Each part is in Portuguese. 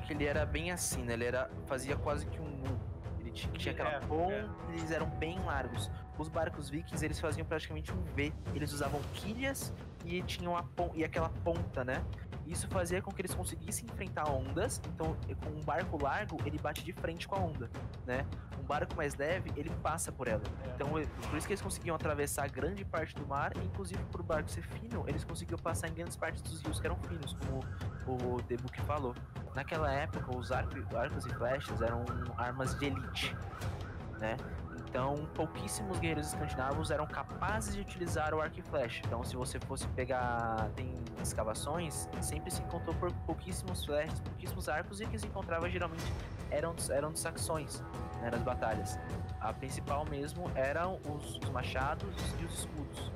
que ele era bem assim, né? Ele era, fazia quase que um U. Ele tinha, tinha aquela É, ponta, é. eles eram bem largos. Os barcos vikings, eles faziam praticamente um V. Eles usavam quilhas e tinham a pon e aquela ponta, né? Isso fazia com que eles conseguissem enfrentar ondas. Então, com um barco largo, ele bate de frente com a onda, né? Um barco mais leve, ele passa por ela. É. Então, e- por isso que eles conseguiam atravessar grande parte do mar, inclusive por o barco ser fino, eles conseguiam passar em grandes partes dos rios que eram finos, como o The Book falou. Naquela época, os arco- arcos e flechas eram armas de elite, né? Então, pouquíssimos guerreiros escandinavos eram capazes de utilizar o arco e flecha. Então, se você fosse pegar, tem escavações, sempre se encontrou por pouquíssimos flechas, pouquíssimos arcos, e que se encontrava geralmente eram, dos- eram dos saxões, né, nas batalhas. A principal mesmo eram os, os machados e os escudos.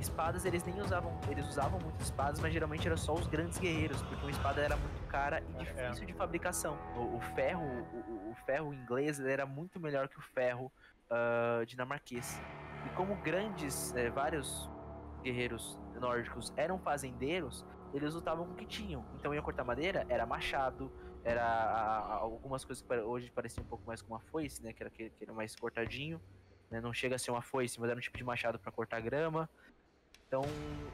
Espadas eles nem usavam, eles usavam muito espadas, mas geralmente era só os grandes guerreiros, porque uma espada era muito cara e difícil de fabricação. O, o ferro, o, o- ferro inglês era muito melhor que o ferro ah, dinamarquês. E como grandes, eh, vários guerreiros nórdicos eram fazendeiros, eles lutavam com o que tinham. Então ia cortar madeira, era machado, era a- a- algumas coisas que hoje pareciam um pouco mais com uma foice, né? Que era, que, que era mais cortadinho. Né, não chega a ser uma foice, mas era um tipo de machado para cortar grama. Então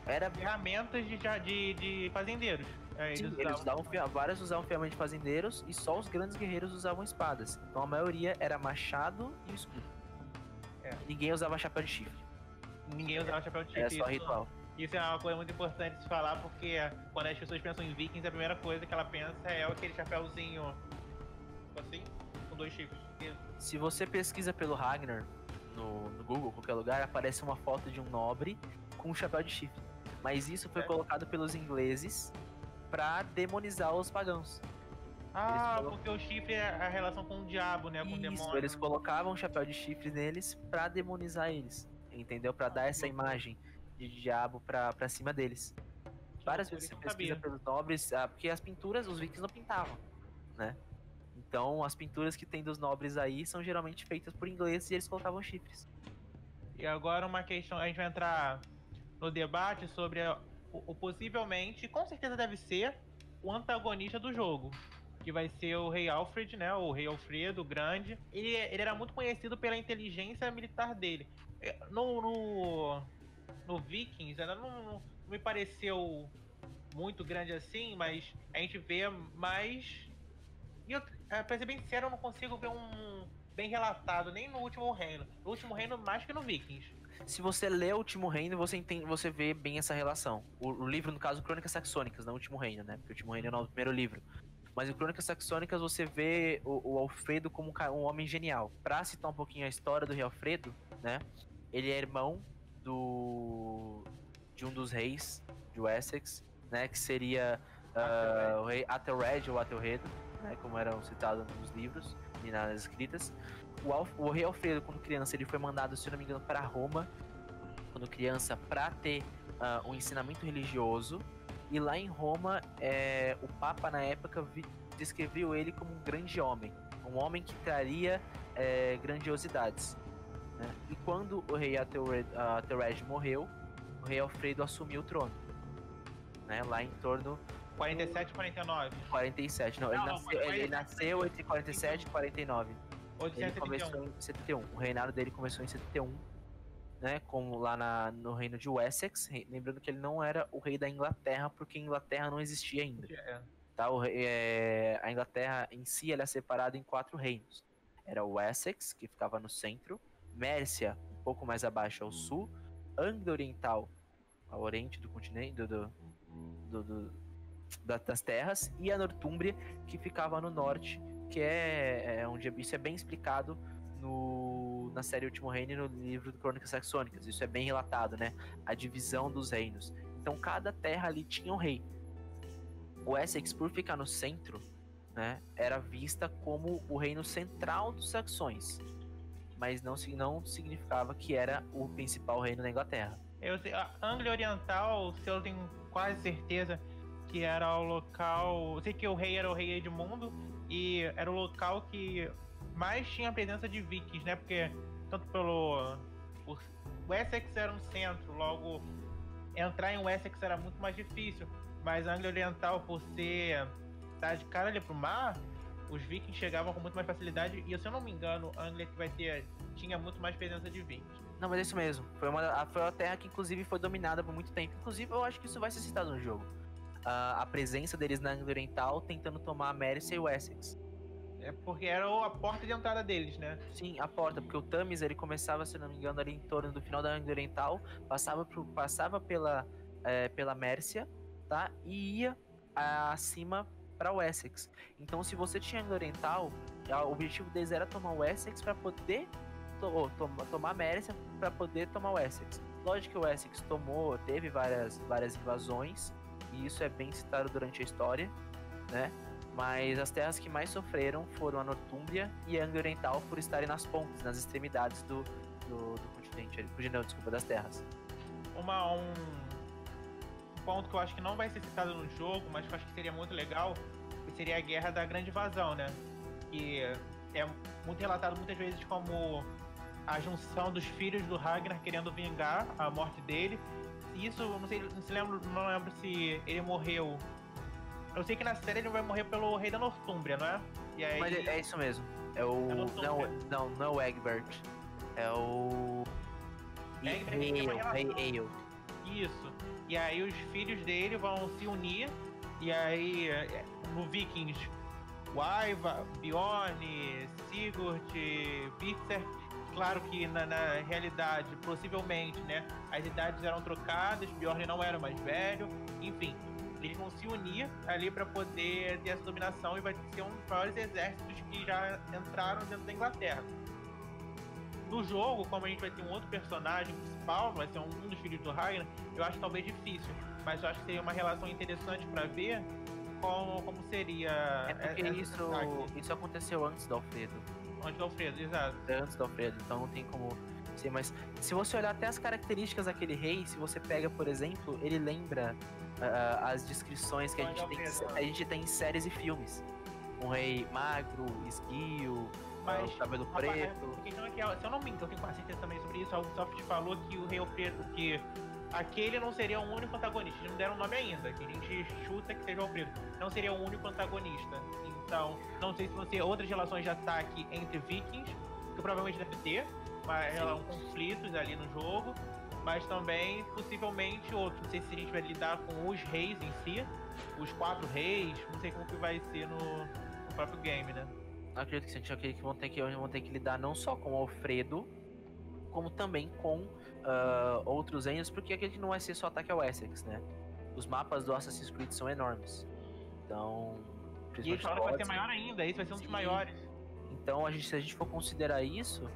era Ferramentas de, de, de fazendeiros. É, Sim, eles eles usavam- usavam, fia- vários usavam ferramenta de fazendeiros e só os grandes guerreiros usavam espadas. Então a maioria era machado e escudo. É. Ninguém usava chapéu de chifre. Ninguém usava chapéu de chifre. só isso- ritual. Isso é uma coisa muito importante de se falar, porque quando as pessoas pensam em vikings, a primeira coisa que ela pensa é aquele chapéuzinho assim, com dois chifres. Se você pesquisa pelo Ragnar no, no Google, qualquer lugar, aparece uma foto de um nobre com um chapéu de chifre. Mas isso foi É. colocado pelos ingleses pra demonizar os pagãos. Ah, colocam- porque o chifre é a relação com o diabo, né? Com o Isso, demônio. eles colocavam um chapéu de chifre neles pra demonizar eles. Entendeu? Pra dar essa imagem de diabo pra, pra cima deles. Várias vezes você pesquisa sabia. pelos nobres, ah, porque as pinturas os vikings não pintavam, né? Então as pinturas que tem dos nobres aí são geralmente feitas por ingleses e eles colocavam chifres. E agora uma questão, a gente vai entrar no debate sobre a- o, o possivelmente, com certeza deve ser, o antagonista do jogo. Que vai ser o Rei Alfred, né? O Rei Alfredo Grande. Ele, ele era muito conhecido pela inteligência militar dele. É, No, no, no Vikings, ainda não, não me pareceu muito grande assim, mas a gente vê mais. E eu, é, pra ser bem sincero, eu não consigo ver um bem relatado nem no último reino. No último reino, mais que no Vikings. Se você lê o Último Reino, você entende, você vê bem essa relação. O, o livro, no caso, Crônicas Saxônicas, não o Último Reino, né? Porque o Último Reino é o primeiro livro. Mas em Crônicas Saxônicas você vê o, o Alfredo como um um homem genial. Pra citar um pouquinho a história do rei Alfredo, né? Ele é irmão do de um dos reis de Wessex, né? Que seria ah, o rei Athelred ou Athelredo, né? Como eram citados nos livros e nas escritas. O, Alf, o rei Alfredo, quando criança, ele foi mandado, se não me engano, para Roma, quando criança, para ter ah, um ensinamento religioso. E lá em Roma, é, o Papa, na época, vi- descreveu ele como um grande homem. Um homem que traria é, grandiosidades. né? E quando o rei Athelred morreu, o rei Alfredo assumiu o trono. Né? Lá em torno 47 e 49. de 47. Não, ele, Não, não, nasceu, ele 47, nasceu entre 47 e 49. Ou Ele começou em 71. O reinado dele começou em 71, né? Como lá na, no reino de Wessex. Lembrando que ele não era o rei da Inglaterra, porque a Inglaterra não existia ainda. É. Tá? O é, a Inglaterra em si ela é separada em quatro reinos. Era o Wessex, que ficava no centro, Mércia, um pouco mais abaixo ao sul, Anglia Oriental, ao oriente do continente, do, do- do- do- da- das terras, e a Nortúmbria, que ficava no norte, que é, é onde isso é bem explicado no, na série Último Reino e no livro do Crônicas Saxônicas. Isso é bem relatado, né? A divisão dos reinos. Então cada terra ali tinha um rei. O Essex, por ficar no centro, né, era vista como o reino central dos saxões. Mas não, não significava que era o principal reino da Inglaterra. Eu a Anglia Oriental, se eu tenho quase certeza que era o local. Eu sei que o rei era o rei Edmundo e era o local que mais tinha a presença de vikings, né? Porque tanto pelo. O Wessex era um centro, logo entrar em Wessex era muito mais difícil. Mas a Anglia Oriental, por ser tá de cara ali pro mar, os vikings chegavam com muito mais facilidade. E se eu não me engano, Anglia vai ter. tinha muito mais presença de vikings. Não, mas é isso mesmo. Foi uma, foi uma terra que, inclusive, foi dominada por muito tempo. Inclusive, eu acho que isso vai ser citado no jogo. Uh, a presença deles na Anglia Oriental tentando tomar a Mercia e o Essex. É porque era a porta de entrada deles, né? Sim, a porta, porque o Tamis ele começava, se não me engano, ali em torno do final da Anglia Oriental, passava, pro, passava pela, é, pela Mércia, tá? E ia acima para o Essex. Então, se você tinha Anglia Oriental, o objetivo deles era tomar o Essex para poder to, to, tomar a Mércia para poder tomar o Essex. Lógico que o Essex tomou, teve várias, várias invasões, e isso é bem citado durante a história, né? Mas as terras que mais sofreram foram a Nortúmbria e a Anglia Oriental por estarem nas pontas, nas extremidades do, do, do continente, não, desculpa, das terras. Uma, um ponto que eu acho que não vai ser citado no jogo, mas que eu acho que seria muito legal, seria a Guerra da Grande Invasão, né? Que é muito relatado muitas vezes como a junção dos filhos do Ragnar querendo vingar a morte dele. Isso, não sei, não se lembro, não lembro se ele morreu eu sei que na série ele vai morrer pelo rei da Nortúmbria, não é? E aí... Mas é, é isso mesmo. É o. É não, não, não é o Egbert. É o. Egbert Rei Ale. Isso. E aí os filhos dele vão se unir. E aí, é, no Vikings, Waiva, Bjorn, Sigurd, Bitzer. Claro que na, na, realidade, possivelmente, né? As idades eram trocadas, Bjorn não era mais velho, enfim eles vão se unir ali para poder ter essa dominação e vai ser um dos maiores exércitos que já entraram dentro da Inglaterra. No jogo, como a gente vai ter um outro personagem principal, vai ser um, dos filhos do Ragnar, eu acho talvez difícil, mas eu acho que seria uma relação interessante para ver como, como seria. É porque isso, isso aconteceu antes do Alfredo. Antes do Alfredo, exato. Antes do Alfredo, então não tem como ser, mas se você olhar até as características daquele rei, se você pega, por exemplo, ele lembra uh, as descrições que a gente, tem, a gente tem em séries e filmes. Um rei magro, esguio, mas, o cabelo preto. Então, se eu não me engano, eu tenho quase certeza também sobre isso. A Ubisoft falou que o rei preto, que aquele não seria o único antagonista. Eles não deram nome ainda, que a gente chuta que seja o Alfredo. Não seria o único antagonista. Então, não sei se vão ser outras relações de ataque entre vikings, que provavelmente deve ter, mas um conflitos ali no jogo mas também possivelmente outros. Não sei se a gente vai lidar com os reis em si, os quatro reis, não sei como que vai ser no, no próprio game, né? Acredito que sim, acredito que vão ter que, vão ter que lidar não só com o Alfredo, como também com uh, outros reinos, porque aquele não vai ser só ataque ao Essex, né? Os mapas do Assassin's Creed são enormes. Então. E a história vai ser maior ainda, esse vai ser um dos maiores. Então, a gente, se a gente for considerar isso,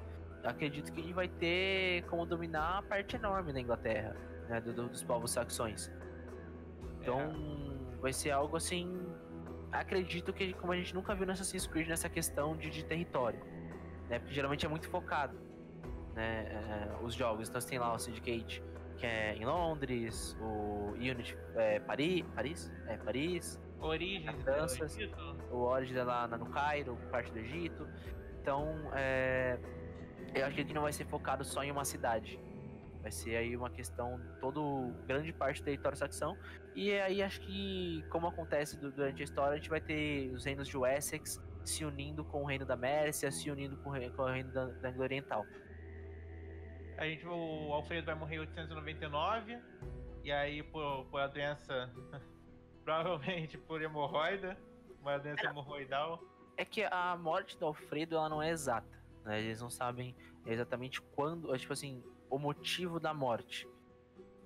acredito que ele vai ter como dominar a parte enorme da Inglaterra, né, do, dos povos saxões. Então, é. vai ser algo assim. Acredito que, como a gente nunca viu no Assassin's Creed, nessa questão de, de território, né, porque geralmente é muito focado, né, é, os jogos. Então, você tem lá o Syndicate, que é em Londres, o Unity, é, Paris, Paris, é Paris. Origem, França, o Origin lá no Cairo, parte do Egito. Então, é, eu acho que não vai ser focado só em uma cidade. Vai ser aí uma questão, todo grande parte do território saxão. E aí acho que, como acontece durante a história, a gente vai ter os reinos de Wessex se unindo com o reino da Mércia, se unindo com o reino, da, da Oriental. A gente, o Alfredo vai morrer em 899, e aí por, por a doença, provavelmente por hemorroida, uma doença é, hemorroidal. É que a morte do Alfredo ela não é exata. Né? Eles não sabem exatamente quando, tipo assim, o motivo da morte.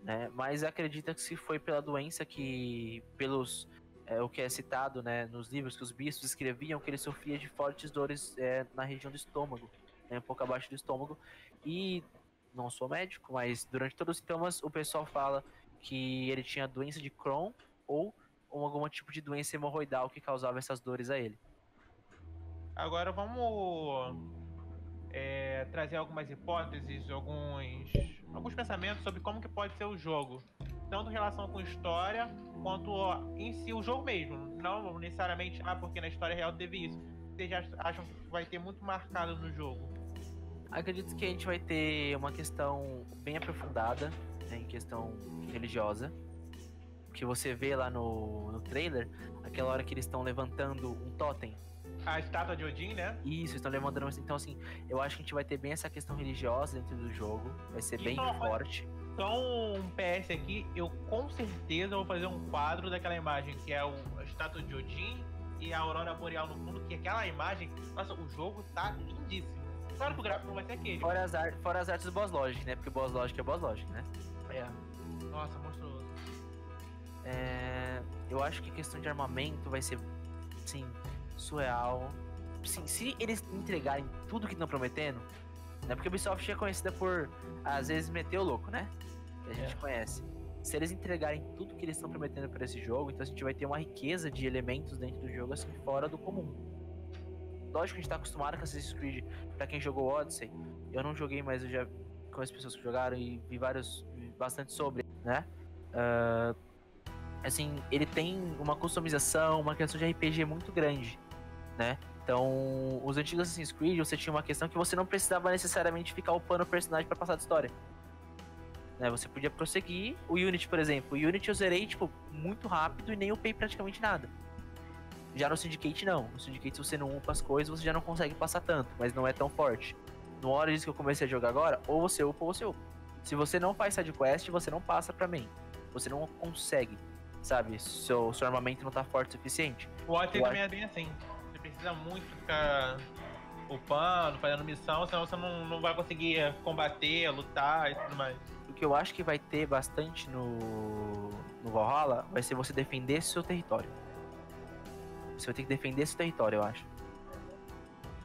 Né? Mas acredita que se foi pela doença que, pelos é, o que é citado né, nos livros que os bispos escreviam, que ele sofria de fortes dores é, na região do estômago, né, um pouco abaixo do estômago. E não sou médico, mas durante todos os sintomas o pessoal fala que ele tinha doença de Crohn ou algum tipo de doença hemorroidal que causava essas dores a ele. Agora vamos é, trazer algumas hipóteses, alguns, alguns pensamentos sobre como que pode ser o jogo. Tanto em relação com história, quanto em si o jogo mesmo. Não necessariamente, ah, porque na história real teve isso. Vocês acham que vai ter muito marcado no jogo? Acredito que a gente vai ter uma questão bem aprofundada né, em questão religiosa. que você vê lá no, no trailer, aquela hora que eles estão levantando um totem. A estátua de Odin, né? Isso, estão levantando. Então, assim, eu acho que a gente vai ter bem essa questão religiosa dentro do jogo. Vai ser E bem só- forte. Só um PS aqui, eu com certeza vou fazer um quadro daquela imagem que é o, a estátua de Odin e a aurora boreal no fundo, que aquela imagem, nossa, o jogo tá lindíssimo. Claro que o gráfico não vai ser aquele. Fora as, ar- fora as artes do Boss Logic, né? Porque o Boss Logic é Boss Logic, né? É. Nossa, monstruoso. É, eu acho que a questão de armamento vai ser, sim, surreal. Sim, se eles entregarem tudo que estão prometendo, né? Porque a Ubisoft é conhecida por, às vezes, meter o louco, né? A gente É. conhece. Se eles entregarem tudo que eles estão prometendo para esse jogo, então a gente vai ter uma riqueza de elementos dentro do jogo, assim, fora do comum. Lógico que a gente tá acostumado com Assassin's Creed, pra quem jogou Odyssey. Eu não joguei, mas eu já conheço pessoas que jogaram e vi vários, vi bastante sobre, né? Ah, assim, ele tem uma customização, uma questão de RPG muito grande, né? Então, os antigos Assassin's Creed, você tinha uma questão que você não precisava necessariamente ficar upando o personagem pra passar de história. Né? Você podia prosseguir. O Unity, por exemplo. O Unity eu zerei, tipo, muito rápido e nem upei praticamente nada. Já no Syndicate, não. No Syndicate, se você não upa as coisas, você já não consegue passar tanto, mas não é tão forte. No Origins que eu comecei a jogar agora, ou você upa ou você upa. Se você não faz sidequest, você não passa pra main. Você não consegue, sabe? Seu, seu armamento não tá forte o suficiente. O Odyssey também é bem assim. Precisa muito ficar upando, fazendo missão, senão você não, não vai conseguir combater, lutar e tudo mais. O que eu acho que vai ter bastante no, no Valhalla vai ser você defender seu território. Você vai ter que defender seu território, eu acho.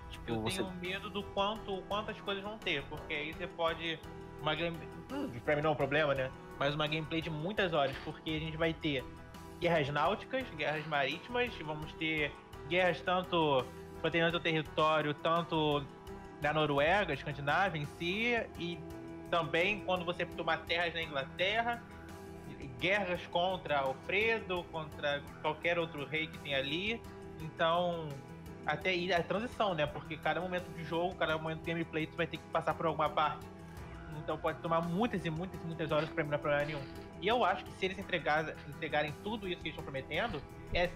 Tipo, Eu você. tenho medo do quanto quantas coisas vão ter, porque aí você pode. Uma game... hum, Pra mim não é um problema, né? Mas uma gameplay de muitas horas, porque a gente vai ter guerras náuticas, guerras marítimas, vamos ter guerras tanto protegendo o território, tanto da Noruega, Escandinávia em si, e também quando você tomar terras na Inglaterra, guerras contra Alfredo, contra qualquer outro rei que tem ali. Então, até aí a transição, né? Porque cada momento de jogo, cada momento de gameplay, tu vai ter que passar por alguma parte. Então pode tomar muitas e muitas e muitas horas pra mim não é problema nenhum. E eu acho que se eles entregar, entregarem tudo isso que eles estão prometendo, é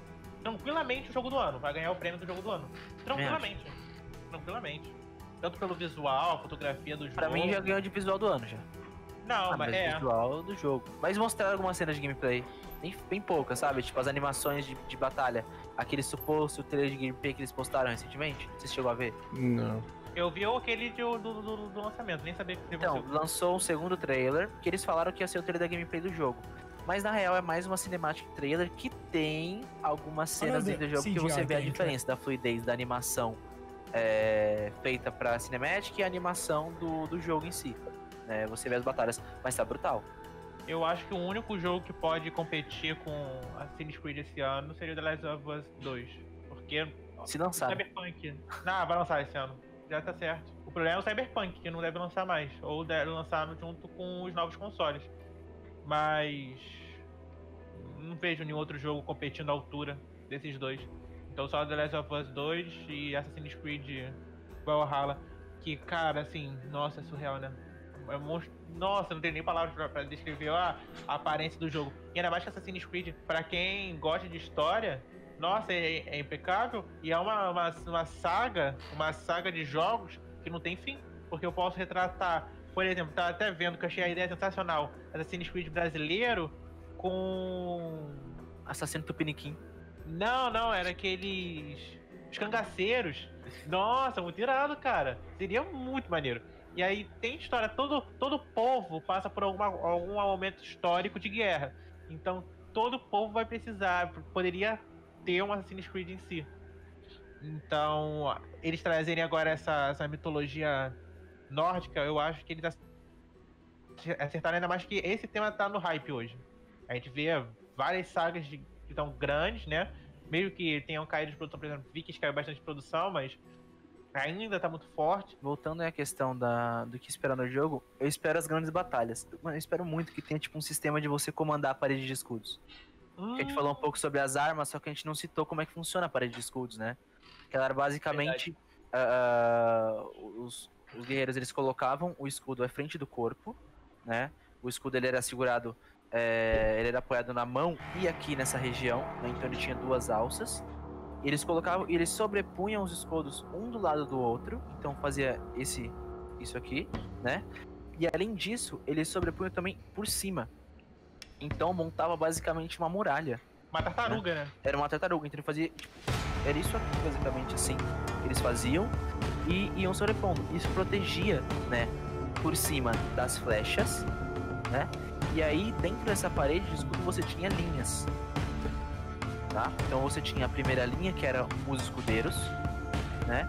tranquilamente o jogo do ano. Vai ganhar o prêmio do jogo do ano. Tranquilamente. Tranquilamente. Tanto pelo visual, fotografia do jogo. Pra mim já ganhou de visual do ano já. Não, Ah, mas mas é. visual do jogo. Mas mostraram algumas cenas de gameplay. Bem, bem poucas, sabe? Tipo as animações de, de batalha. Aquele suposto trailer de gameplay que eles postaram recentemente. Você chegou a ver? Não. Eu vi aquele de- do, do, do- do lançamento, nem sabia que teve Então, um lançou um segundo trailer, que eles falaram que ia ser o trailer da gameplay do jogo. Mas na real é mais uma cinematic trailer que tem algumas cenas Olha, dentro do jogo que CGI você vê a diferença da fluidez da animação é, feita pra cinematic e a animação do, do jogo em si. né? você vê as batalhas, mas tá brutal. Eu acho que o único jogo que pode competir com Assassin's Creed esse ano seria The Last of Us 2. Porque Se o lançar. Cyberpunk. Não, vai lançar esse ano. Já tá certo. O problema é o Cyberpunk, que não deve lançar mais. Ou deve lançar junto com os novos consoles. Mas. Não vejo nenhum outro jogo competindo à altura desses dois. Então só The Last of Us 2 e Assassin's Creed Valhalla. Que, cara, assim, nossa, é surreal, né? É. Nossa, não tem nem palavras pra, pra descrever a, a aparência do jogo. E ainda mais que Assassin's Creed, pra quem gosta de história, nossa, é, é impecável. E é uma, uma, uma saga, uma saga de jogos que não tem fim. Porque eu posso retratar, por exemplo, tá até vendo que eu achei a ideia sensacional. Assassin's Creed brasileiro com. Assassino Tupiniquim. Não, não, era aqueles. Os cangaceiros. Nossa, muito irado, cara. Seria muito maneiro. E aí tem história, todo, todo povo passa por alguma, algum momento histórico de guerra. Então todo povo vai precisar, poderia ter um Assassin's Creed em si. Então, eles trazerem agora essa, essa mitologia nórdica, eu acho que eles ac- acertaram ainda mais que esse tema tá no hype hoje. A gente vê várias sagas de, que estão grandes, né? Meio que tenham caído de produção, por exemplo, Vikings caiu bastante de produção, mas ainda tá muito forte. Voltando à questão da, do que esperar no jogo, eu espero as grandes batalhas. Eu espero muito que tenha tipo um sistema de você comandar a parede de escudos. Que a gente falou um pouco sobre as armas, só que a gente não citou como é que funciona a parede de escudos, né? Que ela era basicamente. ah, os, os guerreiros eles colocavam o escudo à frente do corpo, né? O escudo ele era segurado é, ele era apoiado na mão e aqui nessa região, né? então ele tinha duas alças. Eles colocavam, eles sobrepunham os escudos um do lado do outro, então fazia esse, isso aqui, né? E além disso, eles sobrepunham também por cima. Então montava basicamente uma muralha. Uma tartaruga, né? Era uma tartaruga, então ele fazia. Tipo, era isso aqui, basicamente, assim. Eles faziam e iam sobrepondo. Isso protegia, né? Por cima das flechas, né? E aí, dentro dessa parede de escudo, você tinha linhas. Tá? Então você tinha a primeira linha, que eram os escudeiros, né?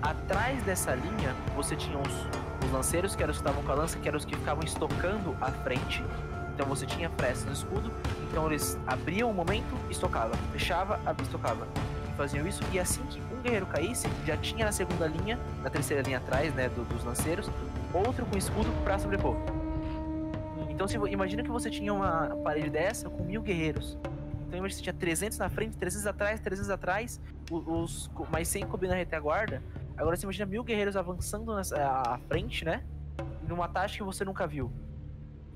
Atrás dessa linha, você tinha os, os lanceiros, que eram os que estavam com a lança, que eram os que ficavam estocando a frente. Então você tinha fresta no escudo, então eles abriam o momento, estocava, fechava, estocava. Faziam isso, e assim que um guerreiro caísse, já tinha na segunda linha, na terceira linha atrás, né, do, dos lanceiros, outro com escudo para sobrepor. Então se, imagina que você tinha uma parede dessa com mil guerreiros. Então imagina que você tinha 300 na frente, 300 atrás, 300 atrás, os, os mais 100 cobrindo a retaguarda. Agora você imagina mil guerreiros avançando nessa, à frente, né? Numa taxa que você nunca viu.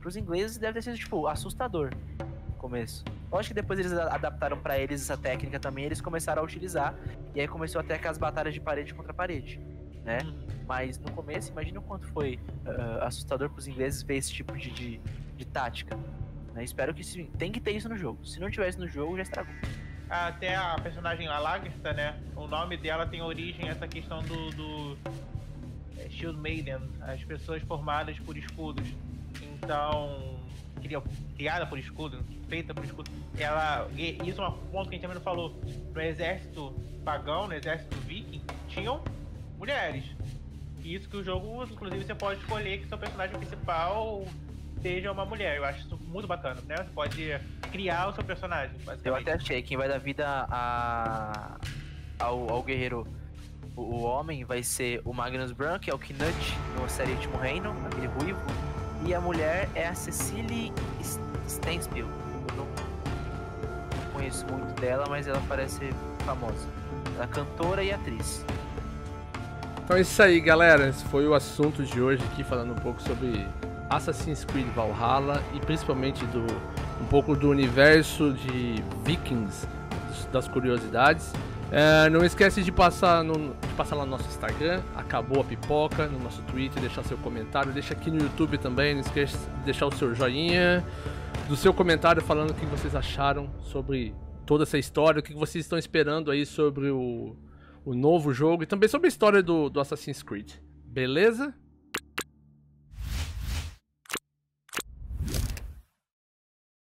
Para os ingleses deve ter sido, tipo, assustador no começo. Lógico que depois eles adaptaram para eles essa técnica também, eles começaram a utilizar. E aí começou até aquelas batalhas de parede contra parede, né? Uhum. Mas no começo, imagina o quanto foi uh, assustador para os ingleses ver esse tipo de, de, de tática. Né? Espero que sim. Tem que ter isso no jogo. Se não tivesse no jogo, já estragou. Até a personagem a Lagertha, né? O nome dela tem origem essa questão do, do é, Shield Maiden, as pessoas formadas por escudos. Então, criada por escudo, feita por escudo. Ela, isso é um ponto que a gente também não falou. No exército pagão, no exército viking, tinham mulheres. Isso que o jogo, inclusive, você pode escolher que seu personagem principal seja uma mulher. Eu acho isso muito bacana, né? Você pode criar o seu personagem. Eu até achei quem vai dar vida a... ao, ao guerreiro, o, homem, vai ser o Magnus Brun, que é o Knut no série Último Reino, aquele ruivo. E a mulher é a Cecily Stenspiel. Não conheço muito dela, mas ela parece famosa. Ela é cantora e atriz. Então é isso aí, galera. Esse foi o assunto de hoje aqui, falando um pouco sobre Assassin's Creed Valhalla e principalmente do um pouco do universo de Vikings, das curiosidades. É, não esquece de passar, no, de passar lá no nosso Instagram, acabou a pipoca, no nosso Twitter, deixar seu comentário, deixa aqui no YouTube também, não esqueça de deixar o seu joinha, do seu comentário falando o que vocês acharam sobre toda essa história, o que vocês estão esperando aí sobre o, o novo jogo e também sobre a história do, do Assassin's Creed. Beleza?